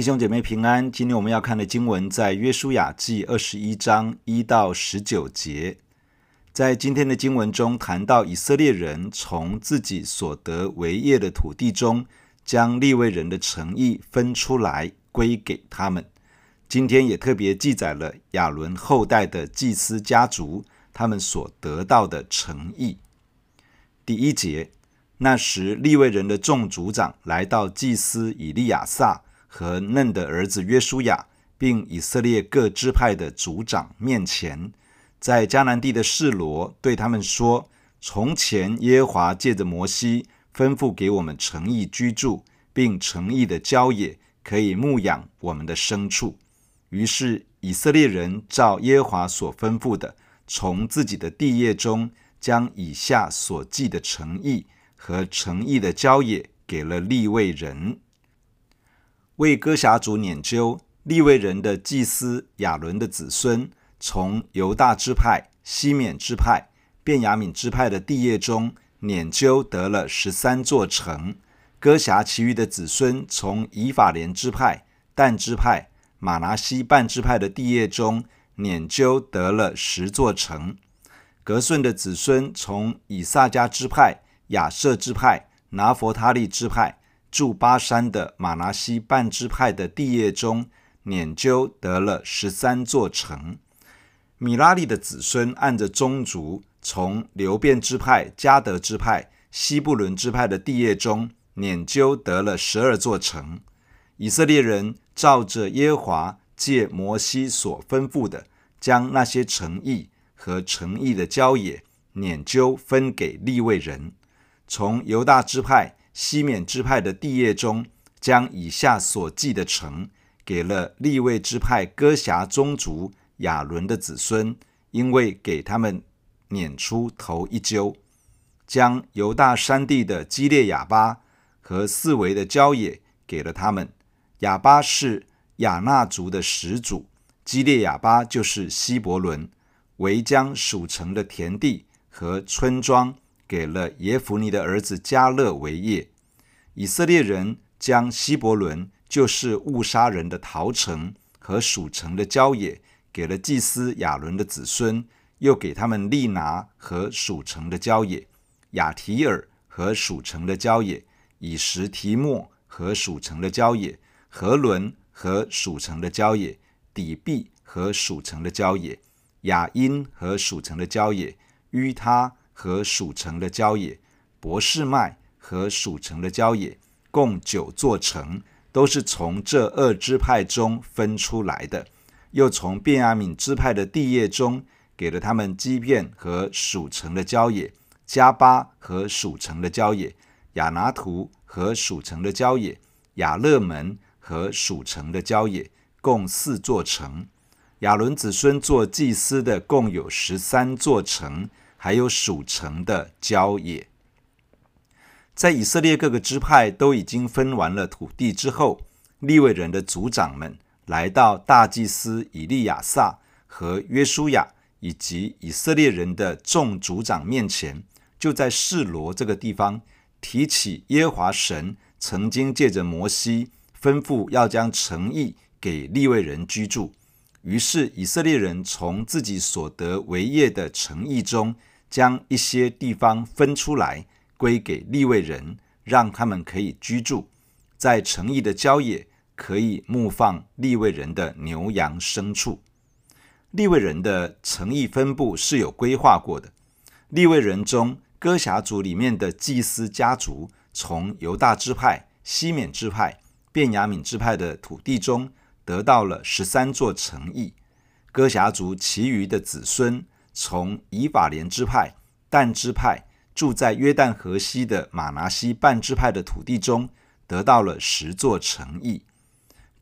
弟兄姐妹平安，今天我们要看的经文在约书亚记二十一章一到十九节。在今天的经文中谈到以色列人从自己所得为业的土地中，将利未人的诚意分出来归给他们。今天也特别记载了亚伦后代的祭司家族，他们所得到的诚意。第一节，那时利未人的众族长来到祭司以利亚撒。和嫩的儿子约书亚，并以色列各支派的族长面前，在迦南地的示罗对他们说：“从前耶和华借着摩西吩咐给我们诚意居住，并诚意的郊野可以牧养我们的牲畜。”于是以色列人照耶和华所吩咐的，从自己的地业中将以下所记的诚意和诚意的郊野给了利未人。为哥辖族拈阄，利未人的祭司亚伦的子孙，从犹大支派、西缅支派、便雅悯支派的地业中拈阄得了十三座城；哥辖其余的子孙，从以法莲支派、但支派、玛拿西半支派的地业中拈阄得了十座城；格顺的子孙，从以萨迦支派、亚设支派、拿弗他利支派。住巴山的玛拿西半支派的地业中，拈阄得了十三座城。米拉利的子孙按着宗族，从流便支派、迦得支派、西布伦支派的地业中，拈阄得了十二座城。以色列人照着耶和华借摩西所吩咐的，将那些城邑和城邑的郊野拈阄分给利未人，从犹大支派。西缅支派的地业中，将以下所记的城给了利未支派哥辖宗族亚伦的子孙，因为给他们撵出头一揪，将犹大山地的基列雅巴和四围的郊野给了他们。雅巴是亚衲族的始祖，基列雅巴就是希伯伦，为将属城的田地和村庄。给了耶孚尼的儿子迦勒为业。以色列人将希伯伦，就是误杀人的逃城和属城的郊野，给了祭司亚伦的子孙，又给他们利拿和属城的郊野，亚提尔和属城的郊野，以实提莫和属城的郊野，何伦和属城的郊野，底壁和属城的郊野，亚因和属城的郊野，于他。和属城的郊野，博士麦和属城的郊野，共九座城，都是从这二支派中分出来的。又从便雅悯支派的地业中，给了他们基遍和属城的郊野，加巴和属城的郊野，亚拿图和属城的郊野，亚勒门和属城的郊野，共四座城。亚伦子孙做祭司的，共有十三座城。还有属城的郊野，在以色列各个支派都已经分完了土地之后，利未人的族长们来到大祭司以利亚撒和约书亚以及以色列人的众族长面前，就在示罗这个地方提起耶和华神曾经借着摩西吩咐要将城邑给利未人居住，于是以色列人从自己所得为业的城邑中。将一些地方分出来归给利未人，让他们可以居住，在城邑的郊野可以牧放利未人的牛羊牲畜。利未人的城邑分布是有规划过的。利未人中，哥辖族里面的祭司家族，从犹大支派、西缅支派、便雅悯支派的土地中得到了十三座城邑。哥辖族其余的子孙。从以法莲支派、但支派住在约旦河西的玛拿西半支派的土地中，得到了十座城邑。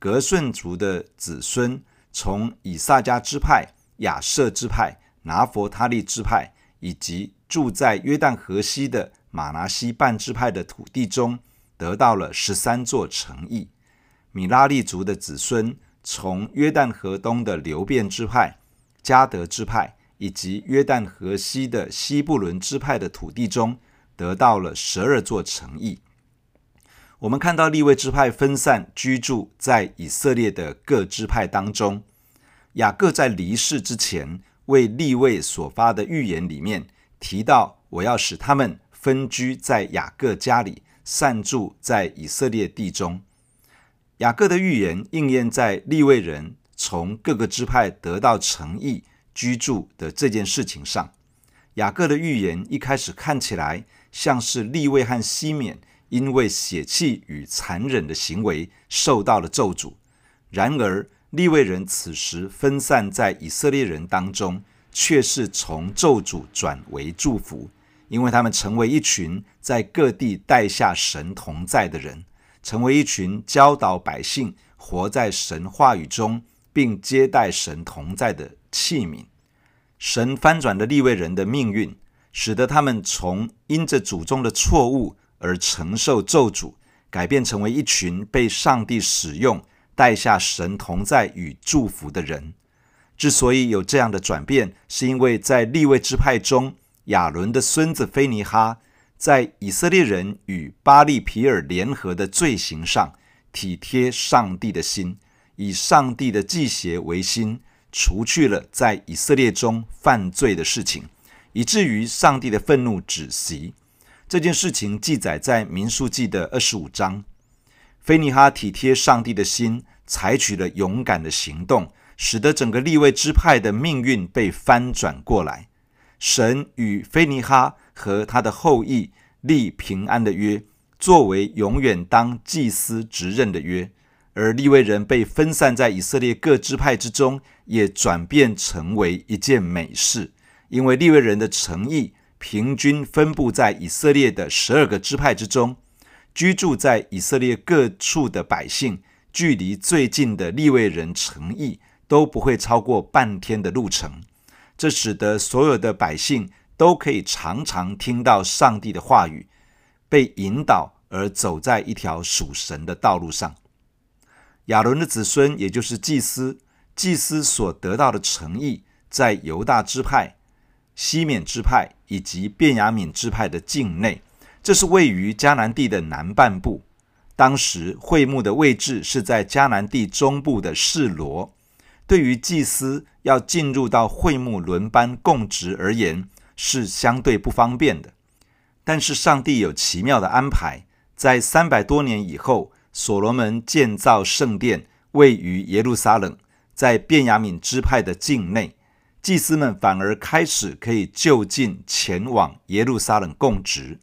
格顺族的子孙从以萨迦支派、亚设支派、拿弗他利支派，以及住在约旦河西的玛拿西半支派的土地中，得到了十三座城邑。米拉利族的子孙从约旦河东的流便支派、迦得支派。以及约旦河西的西布伦支派的土地中，得到了十二座城邑。我们看到利未支派分散居住在以色列的各支派当中。雅各在离世之前为利未所发的预言里面提到：“我要使他们分居在雅各家里，散住在以色列地中。”雅各的预言应验在利未人从各个支派得到城邑居住的这件事情上。雅各的预言一开始看起来像是利未和西缅因为血气与残忍的行为受到了咒诅，然而，利未人此时分散在以色列人当中，却是从咒诅转为祝福，因为他们成为一群在各地带下神同在的人，成为一群教导百姓活在神话语中，并接待神同在的器皿。神翻转了利未人的命运，使得他们从因着祖宗的错误而承受咒诅，改变成为一群被上帝使用。带下神同在与祝福的人，之所以有这样的转变，是因为在利未支派中，亚伦的孙子非尼哈在以色列人与巴力毘珥联合的罪行上，体贴上帝的心，以上帝的祭邪为心，除去了在以色列中犯罪的事情，以至于上帝的愤怒止息。这件事情记载在民数记的二十五章。菲尼哈体贴上帝的心，采取了勇敢的行动，使得整个立位支派的命运被翻转过来。神与菲尼哈和他的后裔立平安的约，作为永远当祭司职任的约。而利未人被分散在以色列各支派之中，也转变成为一件美事，因为利未人的城邑平均分布在以色列的十二个支派之中。居住在以色列各处的百姓，距离最近的利未人城邑都不会超过半天的路程。这使得所有的百姓都可以常常听到上帝的话语，被引导而走在一条属神的道路上。亚伦的子孙，也就是祭司，祭司所得到的诚意，在犹大支派、西缅支派以及便雅悯支派的境内。这是位于迦南地的南半部。当时会幕的位置是在迦南地中部的示罗。对于祭司要进入到会幕轮班供职而言，是相对不方便的。但是上帝有奇妙的安排，在三百多年以后，所罗门建造圣殿，位于耶路撒冷，在便雅悯支派的境内，祭司们反而开始可以就近前往耶路撒冷供职。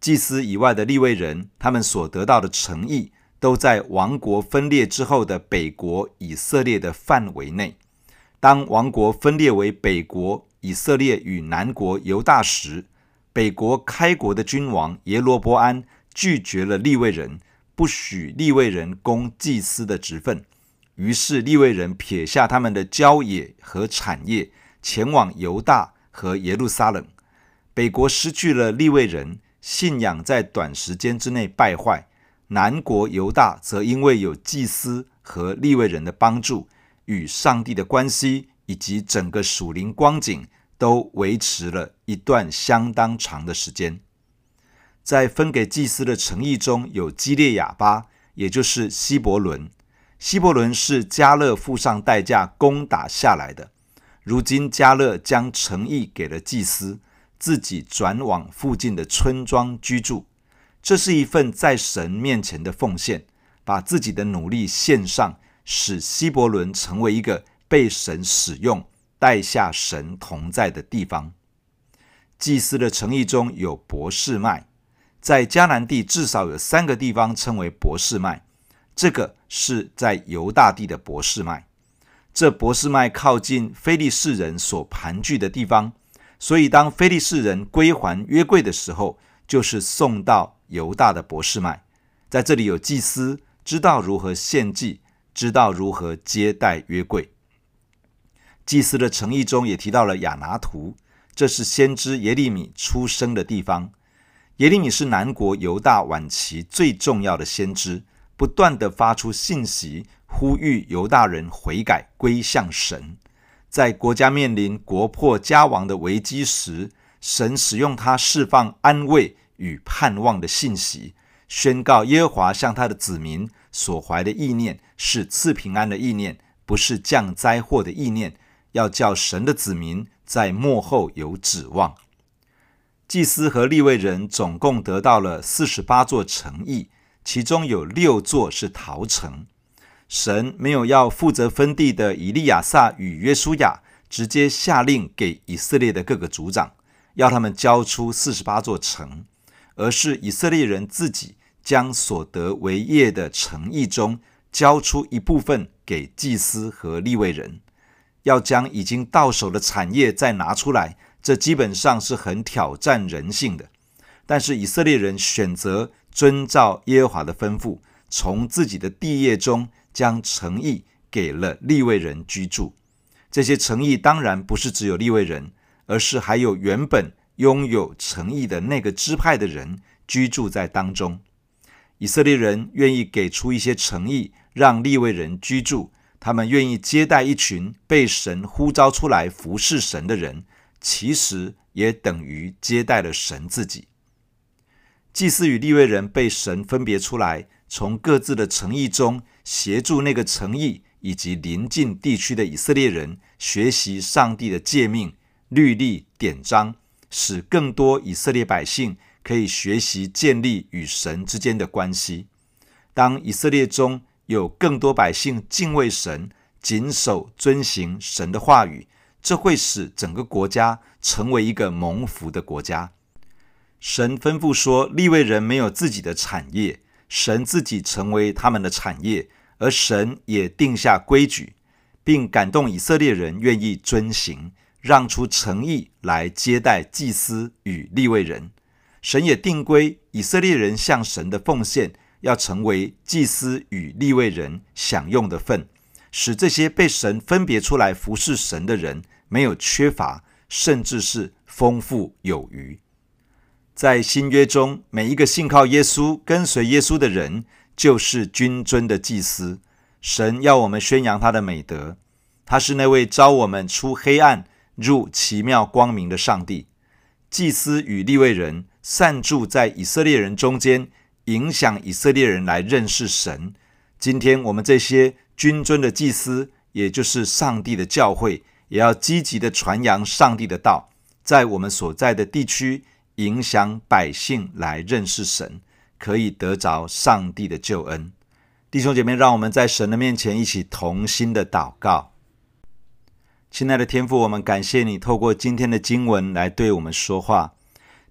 祭司以外的立位人，他们所得到的诚意，都在王国分裂之后的北国以色列的范围内。当王国分裂为北国以色列与南国犹大时，北国开国的君王耶罗波安拒绝了立位人，不许利未人供祭司的职分。于是利未人撇下他们的郊野和产业，前往犹大和耶路撒冷。北国失去了利未人。信仰在短时间之内败坏，南国犹大则因为有祭司和利未人的帮助，与上帝的关系以及整个属灵光景都维持了一段相当长的时间。在分给祭司的诚意中有基列雅巴，也就是希伯伦。希伯伦是迦勒付上代价攻打下来的，如今迦勒将诚意给了祭司。自己转往附近的村庄居住，这是一份在神面前的奉献，把自己的努力献上，使希伯伦成为一个被神使用、带下神同在的地方。祭司的诚意中有博士麦，在迦南地至少有三个地方称为博士麦，这个是在犹大地的博士麦。这博士麦靠近非利士人所盘踞的地方。所以，当非利士人归还约柜的时候，就是送到犹大的博士麦。在这里有祭司，知道如何献祭，知道如何接待约柜。祭司的诚意中也提到了亚拿图，这是先知耶利米出生的地方。耶利米是南国犹大晚期最重要的先知，不断地发出信息，呼吁犹大人悔改归向神。在国家面临国破家亡的危机时，神使用他释放安慰与盼望的信息，宣告耶和华向他的子民所怀的意念是赐平安的意念，不是降灾祸的意念，要叫神的子民在末后有指望。祭司和立位人总共得到了四十八座城邑，其中有六座是逃城。神没有要负责分地的以利亚撒与约书亚直接下令给以色列的各个族长，要他们交出四十八座城，而是以色列人自己将所得为业的城邑中交出一部分给祭司和立位人，要将已经到手的产业再拿出来，这基本上是很挑战人性的。但是以色列人选择遵照耶和华的吩咐，从自己的地业中。将诚意给了利未人居住，这些诚意当然不是只有利未人，而是还有原本拥有诚意的那个支派的人居住在当中。以色列人愿意给出一些诚意让利未人居住，他们愿意接待一群被神呼召出来服侍神的人，其实也等于接待了神自己。祭司与立位人被神分别出来，从各自的诚意中。协助那个诚意以及邻近地区的以色列人学习上帝的诫命、律例、典章，使更多以色列百姓可以学习建立与神之间的关系。当以色列中有更多百姓敬畏神、谨守遵行神的话语，这会使整个国家成为一个蒙福的国家。神吩咐说，利未人没有自己的产业。神自己成为他们的产业，而神也定下规矩，并感动以色列人愿意遵行，让出诚意来接待祭司与利未人。神也定规，以色列人向神的奉献要成为祭司与利未人享用的份，使这些被神分别出来服侍神的人没有缺乏，甚至是丰富有余。在新约中，每一个信靠耶稣、跟随耶稣的人，就是君尊的祭司。神要我们宣扬他的美德，他是那位召我们出黑暗入奇妙光明的上帝。祭司与利未人散住在以色列人中间，影响以色列人来认识神。今天我们这些君尊的祭司，也就是上帝的教会，也要积极地传扬上帝的道，在我们所在的地区。影响百姓来认识神，可以得着上帝的救恩。弟兄姐妹，让我们在神的面前一起同心的祷告。亲爱的天父，我们感谢你透过今天的经文来对我们说话。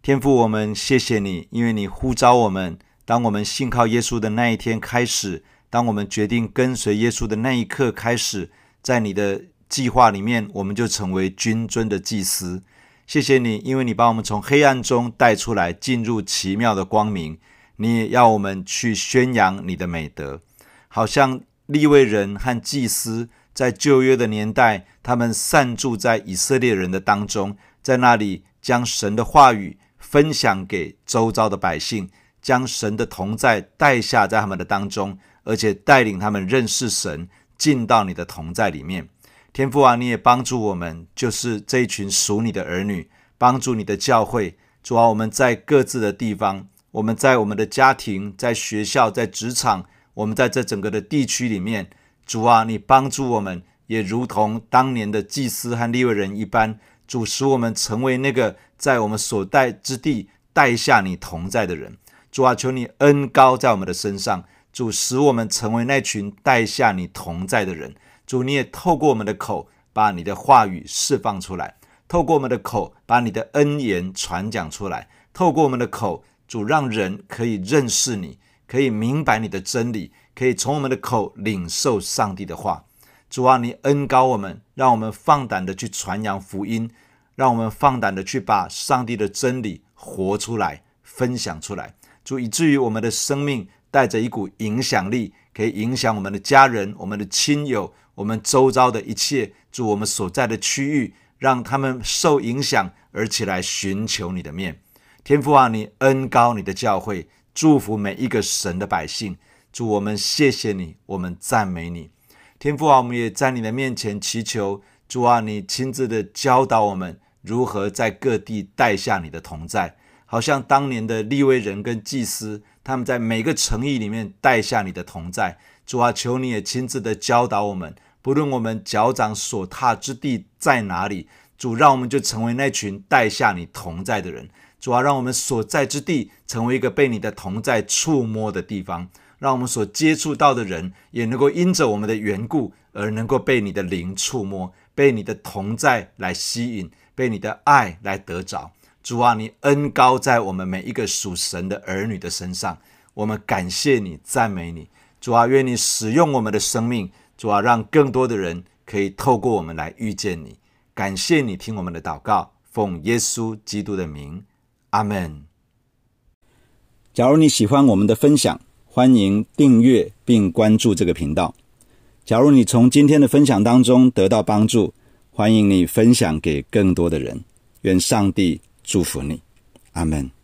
天父，我们谢谢你，因为你呼召我们，当我们信靠耶稣的那一天开始，当我们决定跟随耶稣的那一刻开始，在你的计划里面，我们就成为君尊的祭司。谢谢你，因为你把我们从黑暗中带出来，进入奇妙的光明。你也要我们去宣扬你的美德，好像利未人和祭司在旧约的年代，他们散住在以色列人的当中，在那里将神的话语分享给周遭的百姓，将神的同在带下在他们的当中，而且带领他们认识神，进到你的同在里面。天父啊，你也帮助我们，就是这一群属你的儿女，帮助你的教会。主啊，我们在各自的地方，我们在我们的家庭、在学校、在职场，我们在这整个的地区里面，主啊，你帮助我们，也如同当年的祭司和利未人一般，主使我们成为那个在我们所在之地带下你同在的人。主啊，求你恩高在我们的身上，主使我们成为那群带下你同在的人。主，你也透过我们的口，把你的话语释放出来；透过我们的口，把你的恩言传讲出来；透过我们的口，主让人可以认识你，可以明白你的真理，可以从我们的口领受上帝的话。主啊，你恩高我们，让我们放胆的去传扬福音，让我们放胆的去把上帝的真理活出来、分享出来。主，以至于我们的生命带着一股影响力，可以影响我们的家人、我们的亲友。我们周遭的一切，祝我们所在的区域，让他们受影响而起来寻求你的面。天父啊，你恩高你的教会，祝福每一个神的百姓。主我们谢谢你，我们赞美你。天父啊，我们也在你的面前祈求，主啊，你亲自的教导我们如何在各地带下你的同在，好像当年的利未人跟祭司，他们在每个城邑里面带下你的同在。主啊，求你也亲自的教导我们，不论我们脚掌所踏之地在哪里，主让我们就成为那群带下你同在的人。主啊，让我们所在之地成为一个被你的同在触摸的地方，让我们所接触到的人也能够因着我们的缘故而能够被你的灵触摸，被你的同在来吸引，被你的爱来得着。主啊，你恩高在我们每一个属神的儿女的身上，我们感谢你，赞美你。主啊，愿你使用我们的生命，主啊，让更多的人可以透过我们来遇见你。感谢你听我们的祷告，奉耶稣基督的名。阿门。假如你喜欢我们的分享，欢迎订阅并关注这个频道。假如你从今天的分享当中得到帮助，欢迎你分享给更多的人。愿上帝祝福你。阿门。